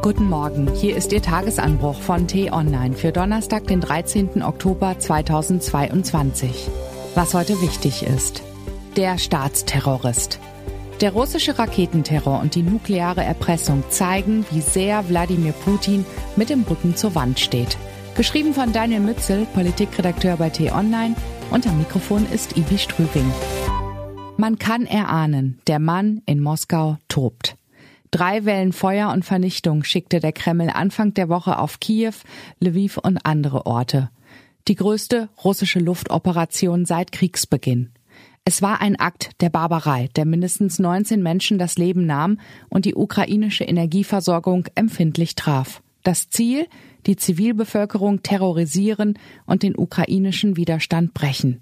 Guten Morgen, hier ist Ihr Tagesanbruch von T-Online für Donnerstag, den 13. Oktober 2022. Was heute wichtig ist. Der Staatsterrorist. Der russische Raketenterror und die nukleare Erpressung zeigen, wie sehr Wladimir Putin mit dem Rücken zur Wand steht. Geschrieben von Daniel Mützel, Politikredakteur bei T-Online am Mikrofon ist Ibi Strübing. Man kann erahnen, der Mann in Moskau tobt. Drei Wellen Feuer und Vernichtung schickte der Kreml Anfang der Woche auf Kiew, Lviv und andere Orte. Die größte russische Luftoperation seit Kriegsbeginn. Es war ein Akt der Barbarei, der mindestens 19 Menschen das Leben nahm und die ukrainische Energieversorgung empfindlich traf. Das Ziel? Die Zivilbevölkerung terrorisieren und den ukrainischen Widerstand brechen.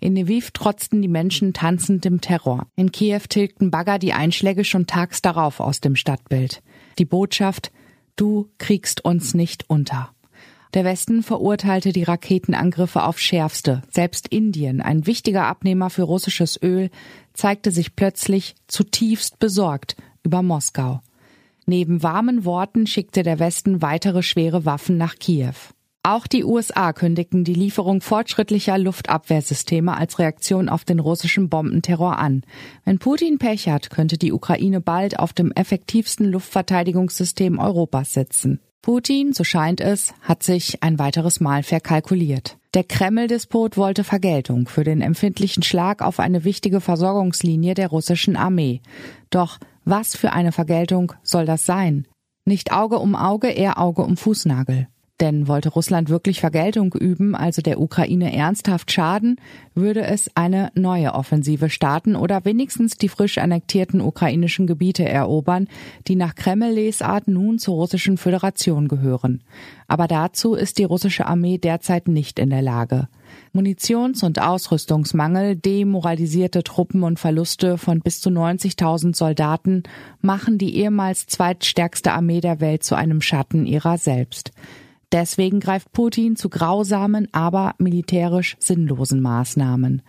In Lviv trotzten die Menschen tanzend dem Terror. In Kiew tilgten Bagger die Einschläge schon tags darauf aus dem Stadtbild. Die Botschaft, du kriegst uns nicht unter. Der Westen verurteilte die Raketenangriffe auf schärfste. Selbst Indien, ein wichtiger Abnehmer für russisches Öl, zeigte sich plötzlich zutiefst besorgt über Moskau. Neben warmen Worten schickte der Westen weitere schwere Waffen nach Kiew. Auch die USA kündigten die Lieferung fortschrittlicher Luftabwehrsysteme als Reaktion auf den russischen Bombenterror an. Wenn Putin Pech hat, könnte die Ukraine bald auf dem effektivsten Luftverteidigungssystem Europas sitzen. Putin, so scheint es, hat sich ein weiteres Mal verkalkuliert. Der Kreml-Despot wollte Vergeltung für den empfindlichen Schlag auf eine wichtige Versorgungslinie der russischen Armee. Doch was für eine Vergeltung soll das sein? Nicht Auge um Auge, eher Auge um Fußnagel. Denn wollte Russland wirklich Vergeltung üben, also der Ukraine ernsthaft schaden, würde es eine neue Offensive starten oder wenigstens die frisch annektierten ukrainischen Gebiete erobern, die nach Kreml-Lesart nun zur russischen Föderation gehören. Aber dazu ist die russische Armee derzeit nicht in der Lage. Munitions- und Ausrüstungsmangel, demoralisierte Truppen und Verluste von bis zu 90.000 Soldaten machen die ehemals zweitstärkste Armee der Welt zu einem Schatten ihrer selbst. Deswegen greift Putin zu grausamen, aber militärisch sinnlosen Maßnahmen.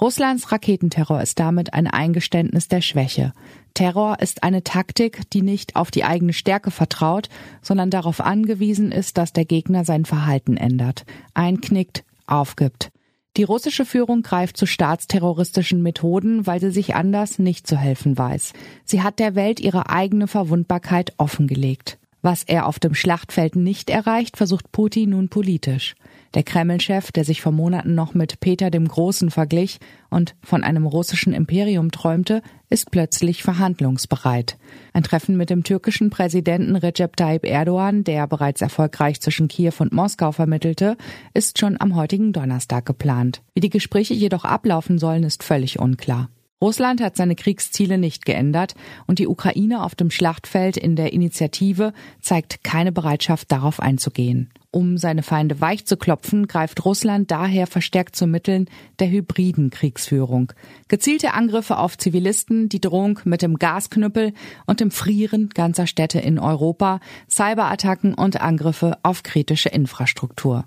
Russlands Raketenterror ist damit ein Eingeständnis der Schwäche. Terror ist eine Taktik, die nicht auf die eigene Stärke vertraut, sondern darauf angewiesen ist, dass der Gegner sein Verhalten ändert, einknickt, aufgibt. Die russische Führung greift zu staatsterroristischen Methoden, weil sie sich anders nicht zu helfen weiß. Sie hat der Welt ihre eigene Verwundbarkeit offengelegt. Was er auf dem Schlachtfeld nicht erreicht, versucht Putin nun politisch. Der Kreml-Chef, der sich vor Monaten noch mit Peter dem Großen verglich und von einem russischen Imperium träumte, ist plötzlich verhandlungsbereit. Ein Treffen mit dem türkischen Präsidenten Recep Tayyip Erdogan, der bereits erfolgreich zwischen Kiew und Moskau vermittelte, ist schon am heutigen Donnerstag geplant. Wie die Gespräche jedoch ablaufen sollen, ist völlig unklar. Russland hat seine Kriegsziele nicht geändert und die Ukraine auf dem Schlachtfeld in der Initiative zeigt keine Bereitschaft, darauf einzugehen. Um seine Feinde weich zu klopfen, greift Russland daher verstärkt zu Mitteln der hybriden Kriegsführung. Gezielte Angriffe auf Zivilisten, die Drohung mit dem Gasknüppel und dem Frieren ganzer Städte in Europa, Cyberattacken und Angriffe auf kritische Infrastruktur.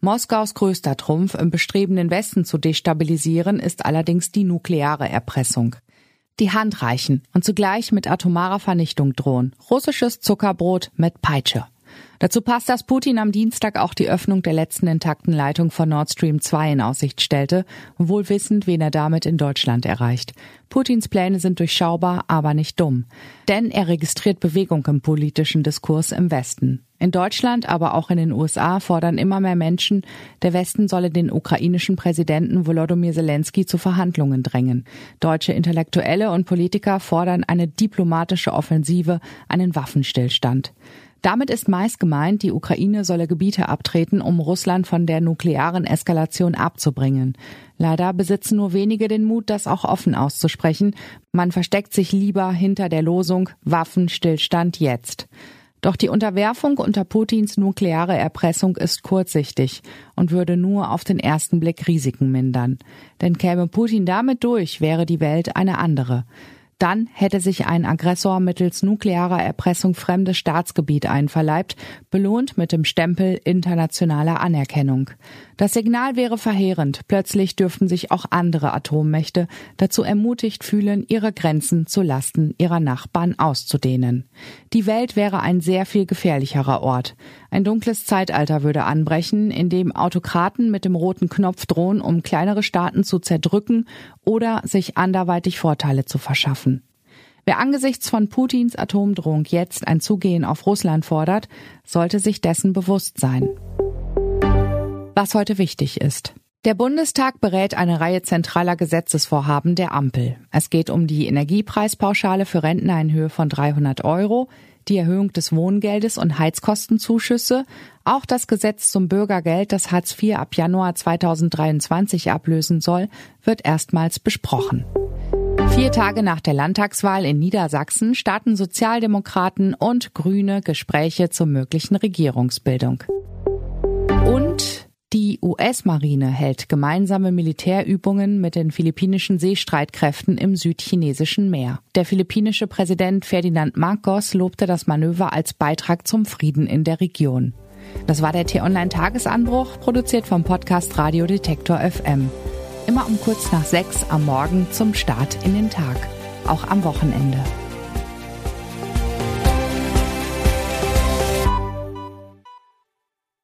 Moskaus größter Trumpf im Bestreben, den Westen zu destabilisieren, ist allerdings die nukleare Erpressung. Die Hand reichen und zugleich mit atomarer Vernichtung drohen. Russisches Zuckerbrot mit Peitsche. Dazu passt, dass Putin am Dienstag auch die Öffnung der letzten intakten Leitung von Nord Stream 2 in Aussicht stellte, wohl wissend, wen er damit in Deutschland erreicht. Putins Pläne sind durchschaubar, aber nicht dumm. Denn er registriert Bewegung im politischen Diskurs im Westen. In Deutschland, aber auch in den USA fordern immer mehr Menschen, der Westen solle den ukrainischen Präsidenten Volodymyr Zelensky zu Verhandlungen drängen. Deutsche Intellektuelle und Politiker fordern eine diplomatische Offensive, einen Waffenstillstand. Damit ist meist gemeint, die Ukraine solle Gebiete abtreten, um Russland von der nuklearen Eskalation abzubringen. Leider besitzen nur wenige den Mut, das auch offen auszusprechen. Man versteckt sich lieber hinter der Losung Waffenstillstand jetzt. Doch die Unterwerfung unter Putins nukleare Erpressung ist kurzsichtig und würde nur auf den ersten Blick Risiken mindern. Denn käme Putin damit durch, wäre die Welt eine andere. Dann hätte sich ein Aggressor mittels nuklearer Erpressung fremdes Staatsgebiet einverleibt, belohnt mit dem Stempel internationaler Anerkennung. Das Signal wäre verheerend. Plötzlich dürften sich auch andere Atommächte dazu ermutigt fühlen, ihre Grenzen zu Lasten ihrer Nachbarn auszudehnen. Die Welt wäre ein sehr viel gefährlicherer Ort. Ein dunkles Zeitalter würde anbrechen, in dem Autokraten mit dem roten Knopf drohen, um kleinere Staaten zu zerdrücken oder sich anderweitig Vorteile zu verschaffen. Wer angesichts von Putins Atomdrohung jetzt ein Zugehen auf Russland fordert, sollte sich dessen bewusst sein. Was heute wichtig ist. Der Bundestag berät eine Reihe zentraler Gesetzesvorhaben der Ampel. Es geht um die Energiepreispauschale für Rentner in Höhe von 300 Euro, die Erhöhung des Wohngeldes und Heizkostenzuschüsse, auch das Gesetz zum Bürgergeld, das Hartz IV ab Januar 2023 ablösen soll, wird erstmals besprochen. Vier Tage nach der Landtagswahl in Niedersachsen starten Sozialdemokraten und Grüne Gespräche zur möglichen Regierungsbildung. Die US-Marine hält gemeinsame Militärübungen mit den philippinischen Seestreitkräften im südchinesischen Meer. Der philippinische Präsident Ferdinand Marcos lobte das Manöver als Beitrag zum Frieden in der Region. Das war der T-Online-Tagesanbruch, produziert vom Podcast Radio Detektor FM. Immer um kurz nach sechs am Morgen zum Start in den Tag, auch am Wochenende.